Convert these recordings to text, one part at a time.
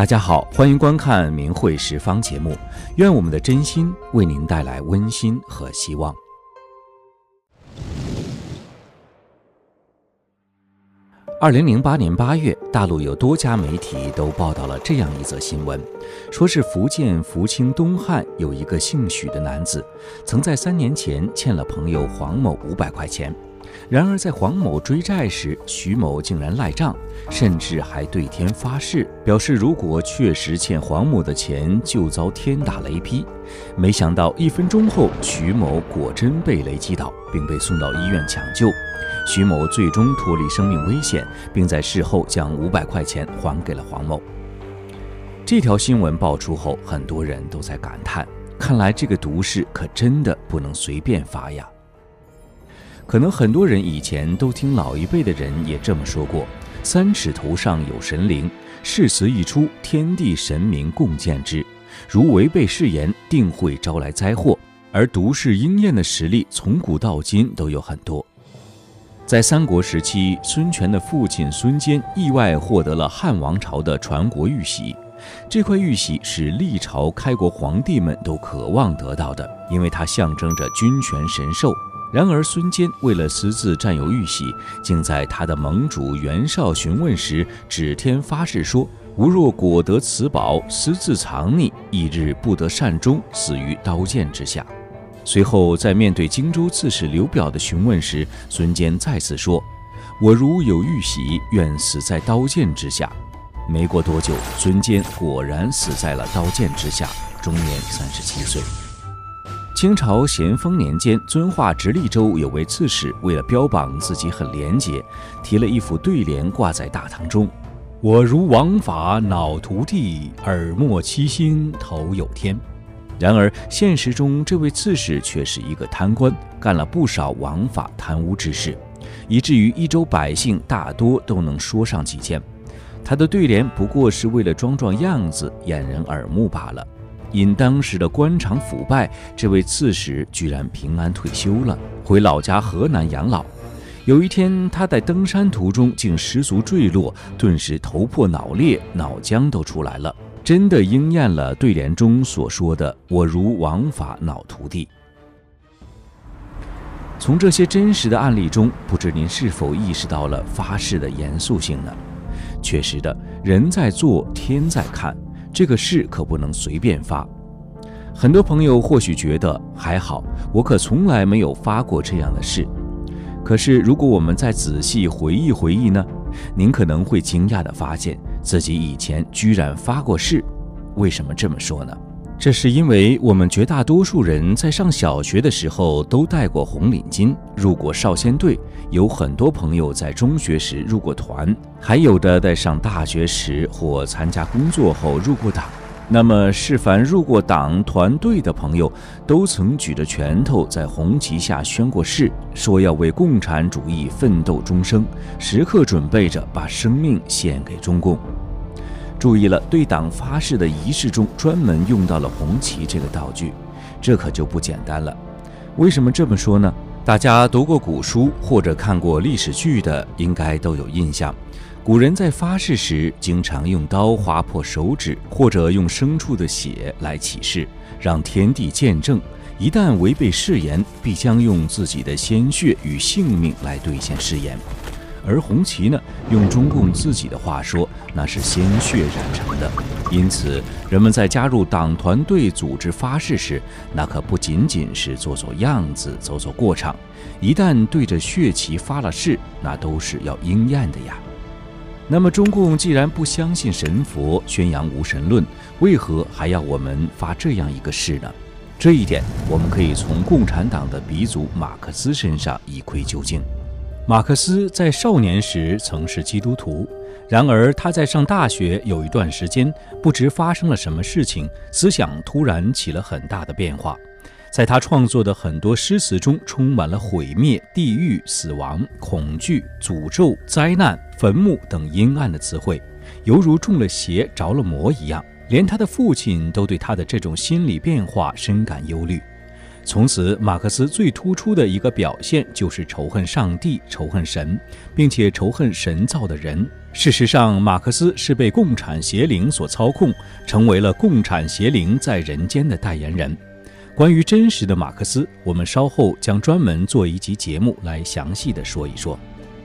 大家好，欢迎观看《明慧十方》节目，愿我们的真心为您带来温馨和希望。二零零八年八月，大陆有多家媒体都报道了这样一则新闻，说是福建福清东汉有一个姓许的男子，曾在三年前欠了朋友黄某五百块钱。然而，在黄某追债时，徐某竟然赖账，甚至还对天发誓，表示如果确实欠黄某的钱，就遭天打雷劈。没想到一分钟后，徐某果真被雷击倒，并被送到医院抢救。徐某最终脱离生命危险，并在事后将五百块钱还给了黄某。这条新闻爆出后，很多人都在感叹：看来这个毒誓可真的不能随便发呀。可能很多人以前都听老一辈的人也这么说过：“三尺头上有神灵，誓词一出，天地神明共鉴之。如违背誓言，定会招来灾祸。”而毒誓应验的实例，从古到今都有很多。在三国时期，孙权的父亲孙坚意外获得了汉王朝的传国玉玺，这块玉玺是历朝开国皇帝们都渴望得到的，因为它象征着君权神授。然而，孙坚为了私自占有玉玺，竟在他的盟主袁绍询问时，指天发誓说：“吾若果得此宝，私自藏匿，一日不得善终，死于刀剑之下。”随后，在面对荆州刺史刘表的询问时，孙坚再次说：“我如有玉玺，愿死在刀剑之下。”没过多久，孙坚果然死在了刀剑之下，终年三十七岁。清朝咸丰年间，遵化直隶州有位刺史，为了标榜自己很廉洁，提了一副对联挂在大堂中：“我如王法脑涂地，耳目七心头有天。”然而现实中，这位刺史却是一个贪官，干了不少枉法贪污之事，以至于一州百姓大多都能说上几件。他的对联不过是为了装装样子，掩人耳目罢了。因当时的官场腐败，这位刺史居然平安退休了，回老家河南养老。有一天，他在登山途中竟失足坠落，顿时头破脑裂，脑浆都出来了，真的应验了对联中所说的“我如王法脑涂地”。从这些真实的案例中，不知您是否意识到了发誓的严肃性呢？确实的，人在做，天在看。这个誓可不能随便发。很多朋友或许觉得还好，我可从来没有发过这样的誓。可是，如果我们再仔细回忆回忆呢？您可能会惊讶地发现自己以前居然发过誓。为什么这么说呢？这是因为我们绝大多数人在上小学的时候都戴过红领巾，入过少先队，有很多朋友在中学时入过团，还有的在上大学时或参加工作后入过党。那么，是凡入过党团队的朋友，都曾举着拳头在红旗下宣过誓，说要为共产主义奋斗终生，时刻准备着把生命献给中共。注意了，对党发誓的仪式中专门用到了红旗这个道具，这可就不简单了。为什么这么说呢？大家读过古书或者看过历史剧的，应该都有印象。古人在发誓时，经常用刀划破手指，或者用牲畜的血来起誓，让天地见证。一旦违背誓言，必将用自己的鲜血与性命来兑现誓言。而红旗呢，用中共自己的话说，那是鲜血染成的。因此，人们在加入党团队组织发誓时，那可不仅仅是做做样子、走走过场。一旦对着血旗发了誓，那都是要应验的呀。那么，中共既然不相信神佛，宣扬无神论，为何还要我们发这样一个誓呢？这一点，我们可以从共产党的鼻祖马克思身上一窥究竟。马克思在少年时曾是基督徒，然而他在上大学有一段时间，不知发生了什么事情，思想突然起了很大的变化。在他创作的很多诗词中，充满了毁灭、地狱、死亡、恐惧、诅咒、灾难、坟墓等阴暗的词汇，犹如中了邪、着了魔一样。连他的父亲都对他的这种心理变化深感忧虑。从此，马克思最突出的一个表现就是仇恨上帝、仇恨神，并且仇恨神造的人。事实上，马克思是被共产邪灵所操控，成为了共产邪灵在人间的代言人。关于真实的马克思，我们稍后将专门做一集节目来详细的说一说。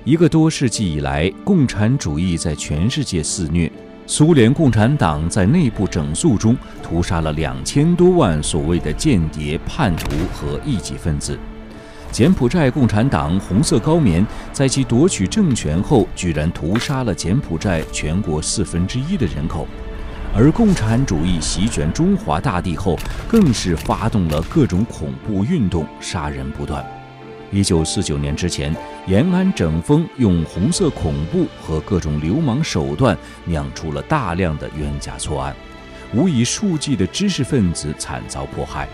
一个多世纪以来，共产主义在全世界肆虐。苏联共产党在内部整肃中屠杀了两千多万所谓的间谍、叛徒和异己分子。柬埔寨共产党红色高棉在其夺取政权后，居然屠杀了柬埔寨全国四分之一的人口。而共产主义席卷中华大地后，更是发动了各种恐怖运动，杀人不断。一九四九年之前，延安整风用红色恐怖和各种流氓手段酿出了大量的冤假错案，无以数计的知识分子惨遭迫害。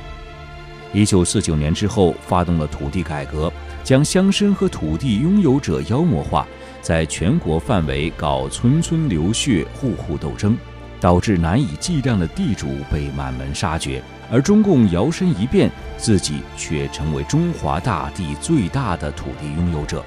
一九四九年之后，发动了土地改革，将乡绅和土地拥有者妖魔化，在全国范围搞村村流血、户户斗争，导致难以计量的地主被满门杀绝。而中共摇身一变，自己却成为中华大地最大的土地拥有者。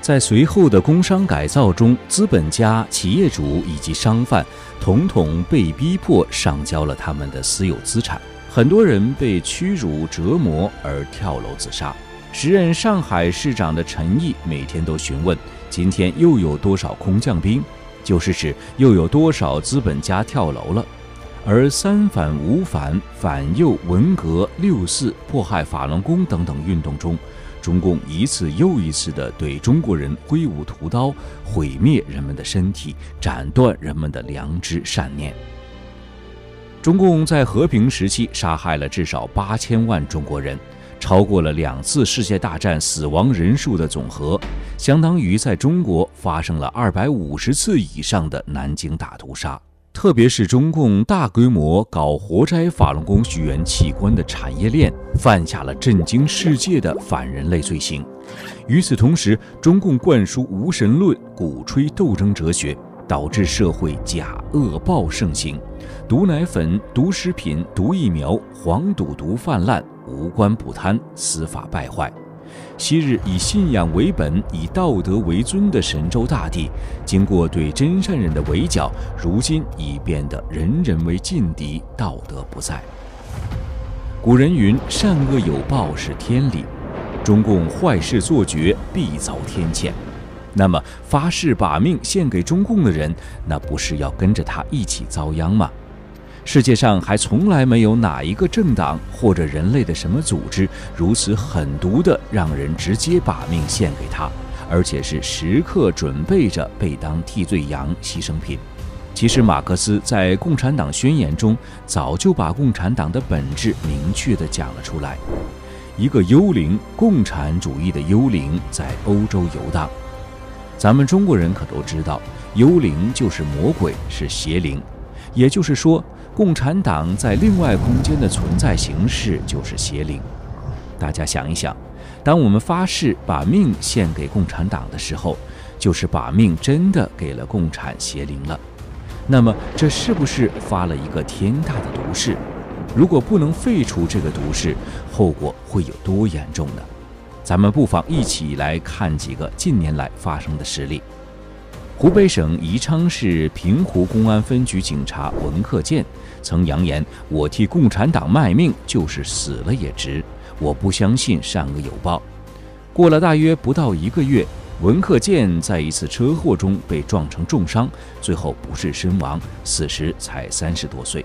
在随后的工商改造中，资本家、企业主以及商贩，统统被逼迫上交了他们的私有资产。很多人被屈辱折磨而跳楼自杀。时任上海市长的陈毅每天都询问：今天又有多少空降兵？就是指又有多少资本家跳楼了。而三反五反、反右、文革、六四、迫害法轮功等等运动中，中共一次又一次地对中国人挥舞屠刀，毁灭人们的身体，斩断人们的良知善念。中共在和平时期杀害了至少八千万中国人，超过了两次世界大战死亡人数的总和，相当于在中国发生了二百五十次以上的南京大屠杀。特别是中共大规模搞活摘法轮功学员器官的产业链，犯下了震惊世界的反人类罪行。与此同时，中共灌输无神论，鼓吹斗争哲学，导致社会假恶暴盛行，毒奶粉、毒食品、毒疫苗、黄赌毒泛滥，无官不贪，司法败坏。昔日以信仰为本、以道德为尊的神州大地，经过对真善人的围剿，如今已变得人人为劲敌，道德不在。古人云：“善恶有报是天理。”中共坏事做绝，必遭天谴。那么，发誓把命献给中共的人，那不是要跟着他一起遭殃吗？世界上还从来没有哪一个政党或者人类的什么组织如此狠毒的让人直接把命献给他，而且是时刻准备着被当替罪羊、牺牲品。其实，马克思在《共产党宣言》中早就把共产党的本质明确地讲了出来：一个幽灵，共产主义的幽灵在欧洲游荡。咱们中国人可都知道，幽灵就是魔鬼，是邪灵，也就是说。共产党在另外空间的存在形式就是邪灵。大家想一想，当我们发誓把命献给共产党的时候，就是把命真的给了共产邪灵了。那么，这是不是发了一个天大的毒誓？如果不能废除这个毒誓，后果会有多严重呢？咱们不妨一起来看几个近年来发生的实例。湖北省宜昌市平湖公安分局警察文克建曾扬言：“我替共产党卖命，就是死了也值。我不相信善恶有报。”过了大约不到一个月，文克建在一次车祸中被撞成重伤，最后不治身亡，死时才三十多岁。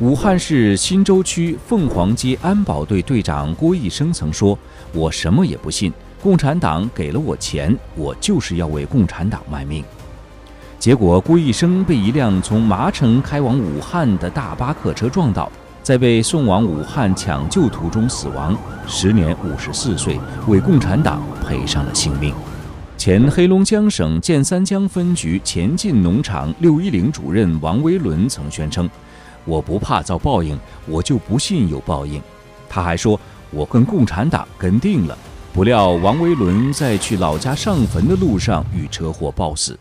武汉市新洲区凤凰街安保队队长郭义生曾说：“我什么也不信。”共产党给了我钱，我就是要为共产党卖命。结果郭义生被一辆从麻城开往武汉的大巴客车撞倒，在被送往武汉抢救途中死亡，时年五十四岁，为共产党赔上了性命。前黑龙江省建三江分局前进农场六一零主任王维伦曾宣称：“我不怕遭报应，我就不信有报应。”他还说：“我跟共产党跟定了。”不料，王维伦在去老家上坟的路上遇车祸暴死。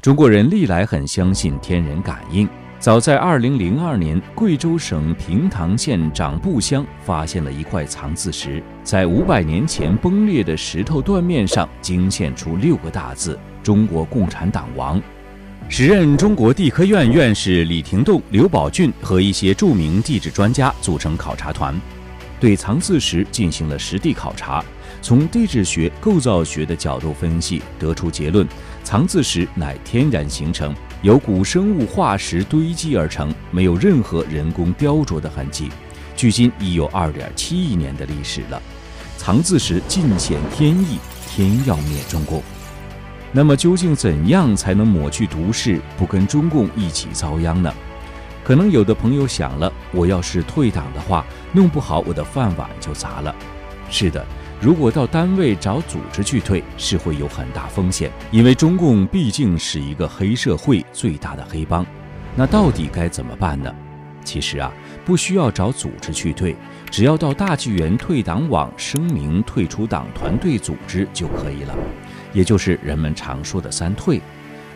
中国人历来很相信天人感应，早在2002年，贵州省平塘县长布乡发现了一块藏字石，在500年前崩裂的石头断面上惊现出六个大字：“中国共产党亡”。时任中国地科院院士李廷栋、刘宝俊和一些著名地质专家组成考察团，对藏字石进行了实地考察，从地质学、构造学的角度分析，得出结论：藏字石乃天然形成。由古生物化石堆积而成，没有任何人工雕琢的痕迹，距今已有二点七亿年的历史了。藏字石尽显天意，天要灭中共。那么，究竟怎样才能抹去毒誓，不跟中共一起遭殃呢？可能有的朋友想了，我要是退党的话，弄不好我的饭碗就砸了。是的。如果到单位找组织去退，是会有很大风险，因为中共毕竟是一个黑社会最大的黑帮。那到底该怎么办呢？其实啊，不需要找组织去退，只要到大纪元退党网声明退出党团队组织就可以了，也就是人们常说的“三退”。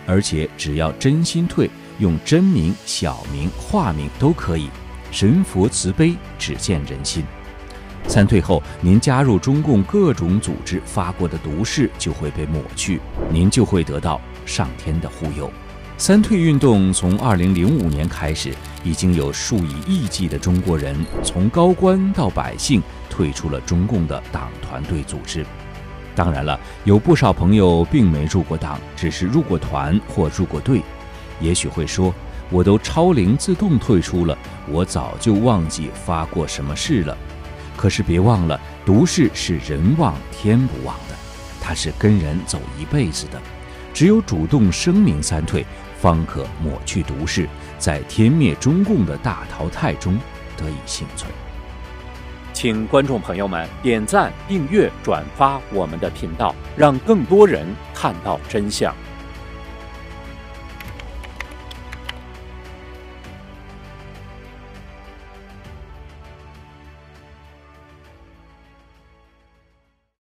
而且只要真心退，用真名、小名、化名都可以。神佛慈悲，只见人心。三退后，您加入中共各种组织发过的毒誓就会被抹去，您就会得到上天的护佑。三退运动从二零零五年开始，已经有数以亿计的中国人从高官到百姓退出了中共的党团队组织。当然了，有不少朋友并没入过党，只是入过团或入过队。也许会说，我都超龄自动退出了，我早就忘记发过什么誓了。可是别忘了，毒誓是人忘天不忘的，它是跟人走一辈子的。只有主动声明三退，方可抹去毒誓，在天灭中共的大淘汰中得以幸存。请观众朋友们点赞、订阅、转发我们的频道，让更多人看到真相。